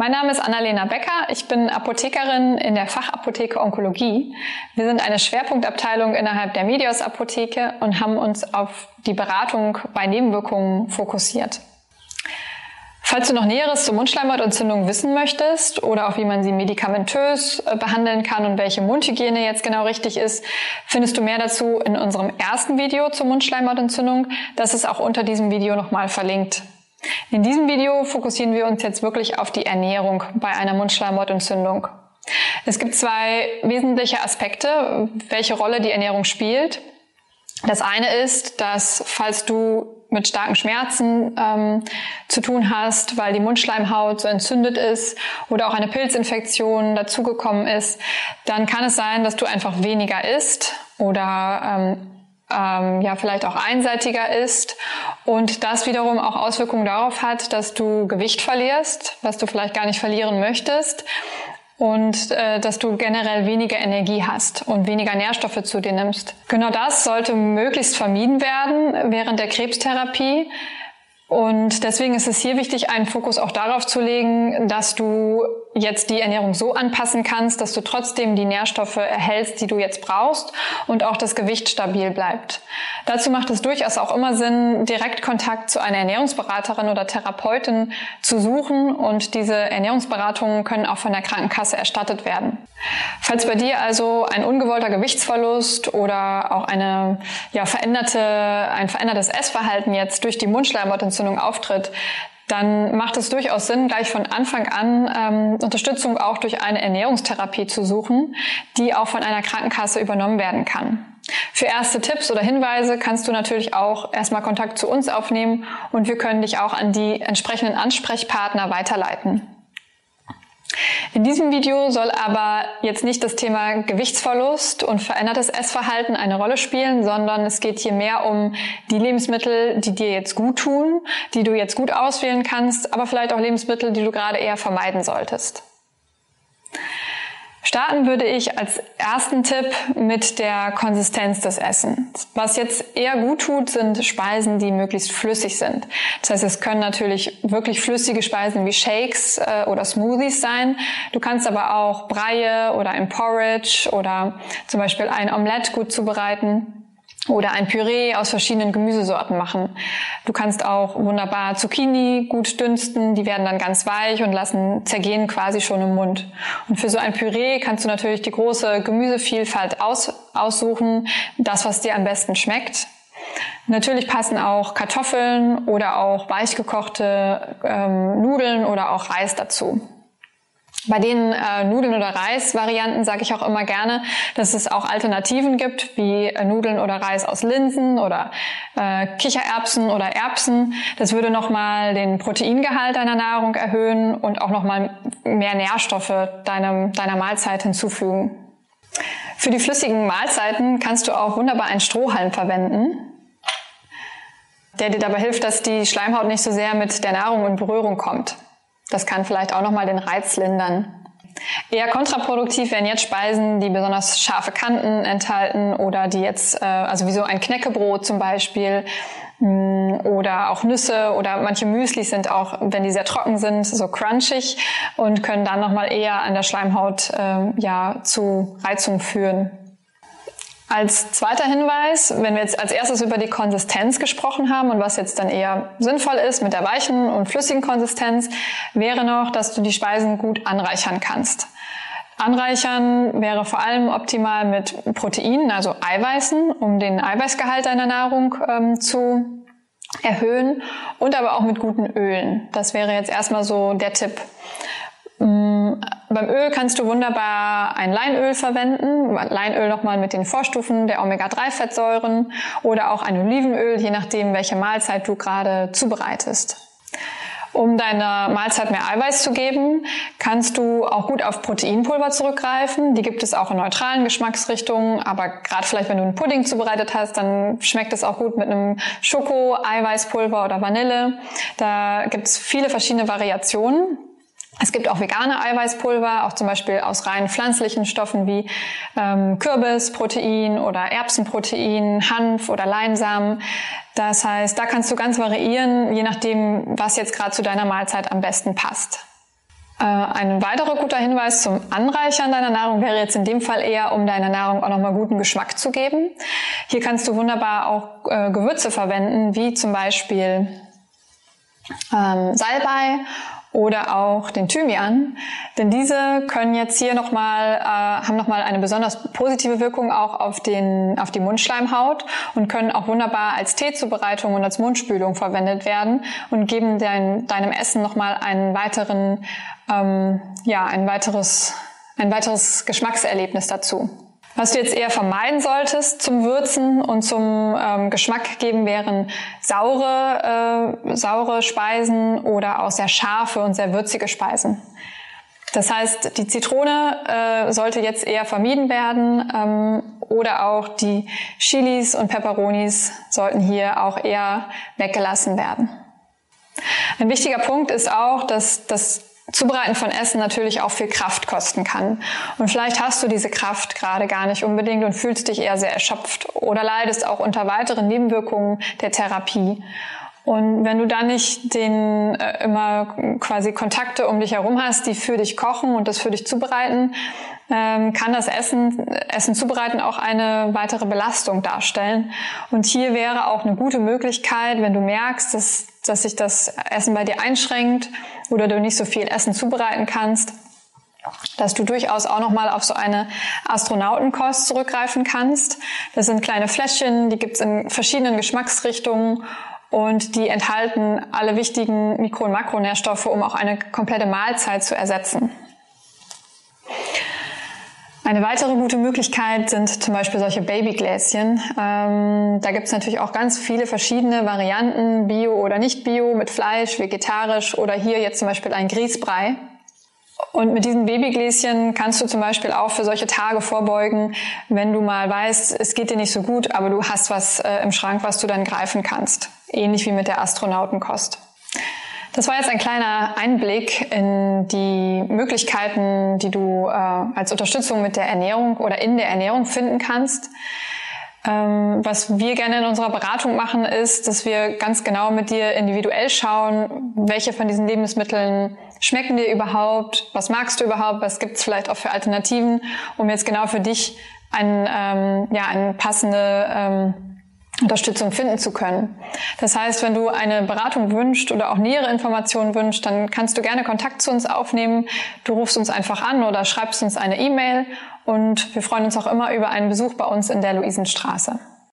Mein Name ist Annalena Becker. Ich bin Apothekerin in der Fachapotheke Onkologie. Wir sind eine Schwerpunktabteilung innerhalb der Medios Apotheke und haben uns auf die Beratung bei Nebenwirkungen fokussiert. Falls du noch Näheres zur Mundschleimhautentzündung wissen möchtest oder auch wie man sie medikamentös äh, behandeln kann und welche Mundhygiene jetzt genau richtig ist, findest du mehr dazu in unserem ersten Video zur Mundschleimhautentzündung. Das ist auch unter diesem Video nochmal verlinkt. In diesem Video fokussieren wir uns jetzt wirklich auf die Ernährung bei einer Mundschleimhautentzündung. Es gibt zwei wesentliche Aspekte, welche Rolle die Ernährung spielt. Das eine ist, dass falls du mit starken Schmerzen ähm, zu tun hast, weil die Mundschleimhaut so entzündet ist oder auch eine Pilzinfektion dazugekommen ist, dann kann es sein, dass du einfach weniger isst oder ähm, ähm, ja vielleicht auch einseitiger ist und das wiederum auch Auswirkungen darauf hat, dass du Gewicht verlierst, was du vielleicht gar nicht verlieren möchtest und äh, dass du generell weniger Energie hast und weniger Nährstoffe zu dir nimmst. Genau das sollte möglichst vermieden werden während der Krebstherapie. Und deswegen ist es hier wichtig, einen Fokus auch darauf zu legen, dass du jetzt die Ernährung so anpassen kannst, dass du trotzdem die Nährstoffe erhältst, die du jetzt brauchst und auch das Gewicht stabil bleibt. Dazu macht es durchaus auch immer Sinn, direkt Kontakt zu einer Ernährungsberaterin oder Therapeutin zu suchen und diese Ernährungsberatungen können auch von der Krankenkasse erstattet werden. Falls bei dir also ein ungewollter Gewichtsverlust oder auch eine ja, veränderte, ein verändertes Essverhalten jetzt durch die Mundschleimhautentzündung auftritt, dann macht es durchaus Sinn, gleich von Anfang an ähm, Unterstützung auch durch eine Ernährungstherapie zu suchen, die auch von einer Krankenkasse übernommen werden kann. Für erste Tipps oder Hinweise kannst du natürlich auch erstmal Kontakt zu uns aufnehmen und wir können dich auch an die entsprechenden Ansprechpartner weiterleiten. In diesem Video soll aber jetzt nicht das Thema Gewichtsverlust und verändertes Essverhalten eine Rolle spielen, sondern es geht hier mehr um die Lebensmittel, die dir jetzt gut tun, die du jetzt gut auswählen kannst, aber vielleicht auch Lebensmittel, die du gerade eher vermeiden solltest. Starten würde ich als ersten Tipp mit der Konsistenz des Essens. Was jetzt eher gut tut, sind Speisen, die möglichst flüssig sind. Das heißt, es können natürlich wirklich flüssige Speisen wie Shakes äh, oder Smoothies sein. Du kannst aber auch Breie oder ein Porridge oder zum Beispiel ein Omelette gut zubereiten oder ein Püree aus verschiedenen Gemüsesorten machen. Du kannst auch wunderbar Zucchini gut dünsten, die werden dann ganz weich und lassen zergehen quasi schon im Mund. Und für so ein Püree kannst du natürlich die große Gemüsevielfalt aus, aussuchen, das, was dir am besten schmeckt. Natürlich passen auch Kartoffeln oder auch weichgekochte ähm, Nudeln oder auch Reis dazu. Bei den äh, Nudeln- oder Reis-Varianten sage ich auch immer gerne, dass es auch Alternativen gibt, wie äh, Nudeln oder Reis aus Linsen oder äh, Kichererbsen oder Erbsen. Das würde nochmal den Proteingehalt deiner Nahrung erhöhen und auch nochmal mehr Nährstoffe deinem, deiner Mahlzeit hinzufügen. Für die flüssigen Mahlzeiten kannst du auch wunderbar einen Strohhalm verwenden, der dir dabei hilft, dass die Schleimhaut nicht so sehr mit der Nahrung in Berührung kommt. Das kann vielleicht auch nochmal den Reiz lindern. Eher kontraproduktiv wären jetzt Speisen, die besonders scharfe Kanten enthalten oder die jetzt, äh, also wie so ein Knäckebrot zum Beispiel mh, mm, oder auch Nüsse oder manche Müsli sind auch, wenn die sehr trocken sind, so crunchig und können dann nochmal eher an der Schleimhaut äh, ja zu Reizung führen. Als zweiter Hinweis, wenn wir jetzt als erstes über die Konsistenz gesprochen haben und was jetzt dann eher sinnvoll ist mit der weichen und flüssigen Konsistenz, wäre noch, dass du die Speisen gut anreichern kannst. Anreichern wäre vor allem optimal mit Proteinen, also Eiweißen, um den Eiweißgehalt deiner Nahrung ähm, zu erhöhen und aber auch mit guten Ölen. Das wäre jetzt erstmal so der Tipp. Beim Öl kannst du wunderbar ein Leinöl verwenden. Leinöl nochmal mit den Vorstufen der Omega-3-Fettsäuren oder auch ein Olivenöl, je nachdem, welche Mahlzeit du gerade zubereitest. Um deiner Mahlzeit mehr Eiweiß zu geben, kannst du auch gut auf Proteinpulver zurückgreifen. Die gibt es auch in neutralen Geschmacksrichtungen, aber gerade vielleicht, wenn du einen Pudding zubereitet hast, dann schmeckt es auch gut mit einem Schoko, Eiweißpulver oder Vanille. Da gibt es viele verschiedene Variationen. Es gibt auch vegane Eiweißpulver, auch zum Beispiel aus rein pflanzlichen Stoffen wie ähm, Kürbisprotein oder Erbsenprotein, Hanf oder Leinsamen. Das heißt, da kannst du ganz variieren, je nachdem, was jetzt gerade zu deiner Mahlzeit am besten passt. Ähm, ein weiterer guter Hinweis zum Anreichern deiner Nahrung wäre jetzt in dem Fall eher, um deiner Nahrung auch nochmal guten Geschmack zu geben. Hier kannst du wunderbar auch äh, Gewürze verwenden, wie zum Beispiel ähm, Salbei oder auch den Thymian, denn diese können jetzt hier nochmal, äh, haben nochmal eine besonders positive Wirkung auch auf, den, auf die Mundschleimhaut und können auch wunderbar als Teezubereitung und als Mundspülung verwendet werden und geben dein, deinem Essen nochmal einen weiteren, ähm, ja, ein weiteres, ein weiteres Geschmackserlebnis dazu. Was du jetzt eher vermeiden solltest zum Würzen und zum ähm, Geschmack geben, wären saure, äh, saure Speisen oder auch sehr scharfe und sehr würzige Speisen. Das heißt, die Zitrone äh, sollte jetzt eher vermieden werden ähm, oder auch die Chilis und Peperonis sollten hier auch eher weggelassen werden. Ein wichtiger Punkt ist auch, dass das Zubereiten von Essen natürlich auch viel Kraft kosten kann. Und vielleicht hast du diese Kraft gerade gar nicht unbedingt und fühlst dich eher sehr erschöpft oder leidest auch unter weiteren Nebenwirkungen der Therapie. Und wenn du dann nicht den äh, immer quasi Kontakte um dich herum hast, die für dich kochen und das für dich zubereiten, ähm, kann das Essen, Essen zubereiten auch eine weitere Belastung darstellen. Und hier wäre auch eine gute Möglichkeit, wenn du merkst, dass, dass sich das Essen bei dir einschränkt oder du nicht so viel Essen zubereiten kannst, dass du durchaus auch noch mal auf so eine Astronautenkost zurückgreifen kannst. Das sind kleine Fläschchen, die gibt's in verschiedenen Geschmacksrichtungen und die enthalten alle wichtigen Mikro- und Makronährstoffe, um auch eine komplette Mahlzeit zu ersetzen. Eine weitere gute Möglichkeit sind zum Beispiel solche Babygläschen. Ähm, da gibt es natürlich auch ganz viele verschiedene Varianten, Bio oder nicht Bio, mit Fleisch, vegetarisch oder hier jetzt zum Beispiel ein Grießbrei. Und mit diesen Babygläschen kannst du zum Beispiel auch für solche Tage vorbeugen, wenn du mal weißt, es geht dir nicht so gut, aber du hast was äh, im Schrank, was du dann greifen kannst. Ähnlich wie mit der Astronautenkost. Das war jetzt ein kleiner Einblick in die Möglichkeiten, die du äh, als Unterstützung mit der Ernährung oder in der Ernährung finden kannst. Ähm, was wir gerne in unserer Beratung machen, ist, dass wir ganz genau mit dir individuell schauen, welche von diesen Lebensmitteln schmecken dir überhaupt, was magst du überhaupt, was gibt es vielleicht auch für Alternativen, um jetzt genau für dich ein, ähm, ja, eine passende ähm, Unterstützung finden zu können. Das heißt, wenn du eine Beratung wünschst oder auch nähere Informationen wünschst, dann kannst du gerne Kontakt zu uns aufnehmen. Du rufst uns einfach an oder schreibst uns eine E-Mail und wir freuen uns auch immer über einen Besuch bei uns in der Luisenstraße.